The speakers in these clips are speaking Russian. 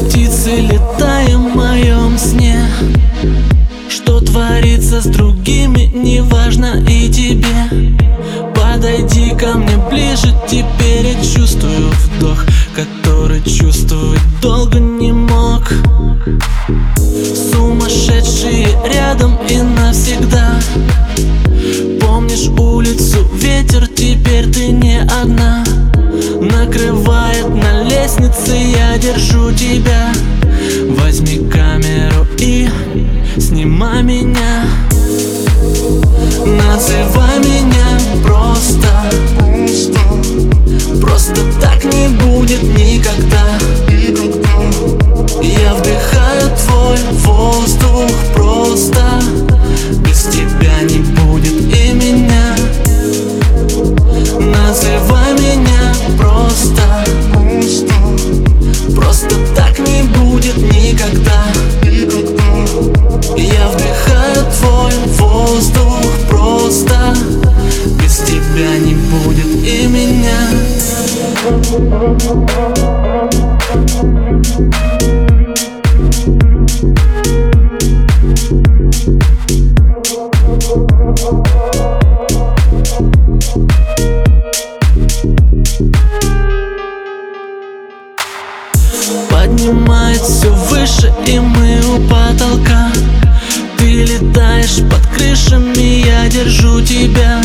птицы, летаем в моем сне. Что творится с другими, неважно и тебе. Подойди ко мне ближе, теперь я чувствую вдох Который чувствовать долго не мог. Сумасшедшие рядом и навсегда. Помнишь улицу, ветер, теперь ты не одна лестнице, я держу тебя. Возьми камеру и снимай меня. Называй Поднимает все выше и мы у потолка. Ты летаешь под крышами, я держу тебя.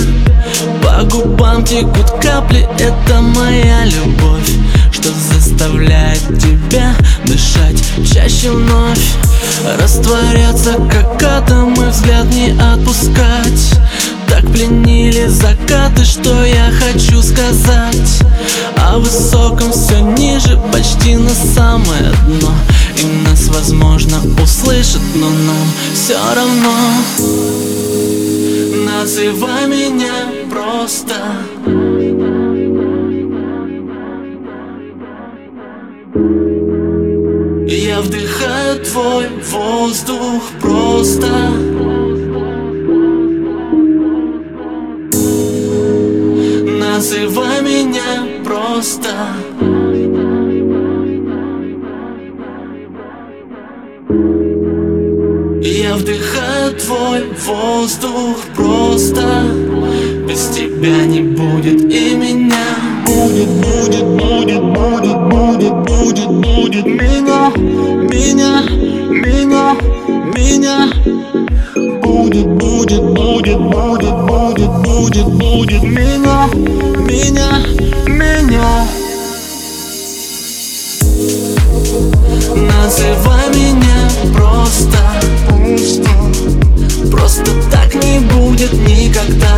По губам текут капли, это моя любовь заставляет тебя дышать. Чаще вновь Растворяться как атомы, взгляд не отпускать. Так пленили закаты, что я хочу сказать. О высоком все ниже, почти на самое дно. И нас возможно услышат, но нам все равно. Называй меня просто вдыхаю твой воздух просто. Называй меня просто. Я вдыхаю твой воздух просто. Без тебя не будет и меня будет, будет, будет, будет меня, меня, меня. Называй меня просто, просто, просто так не будет никогда.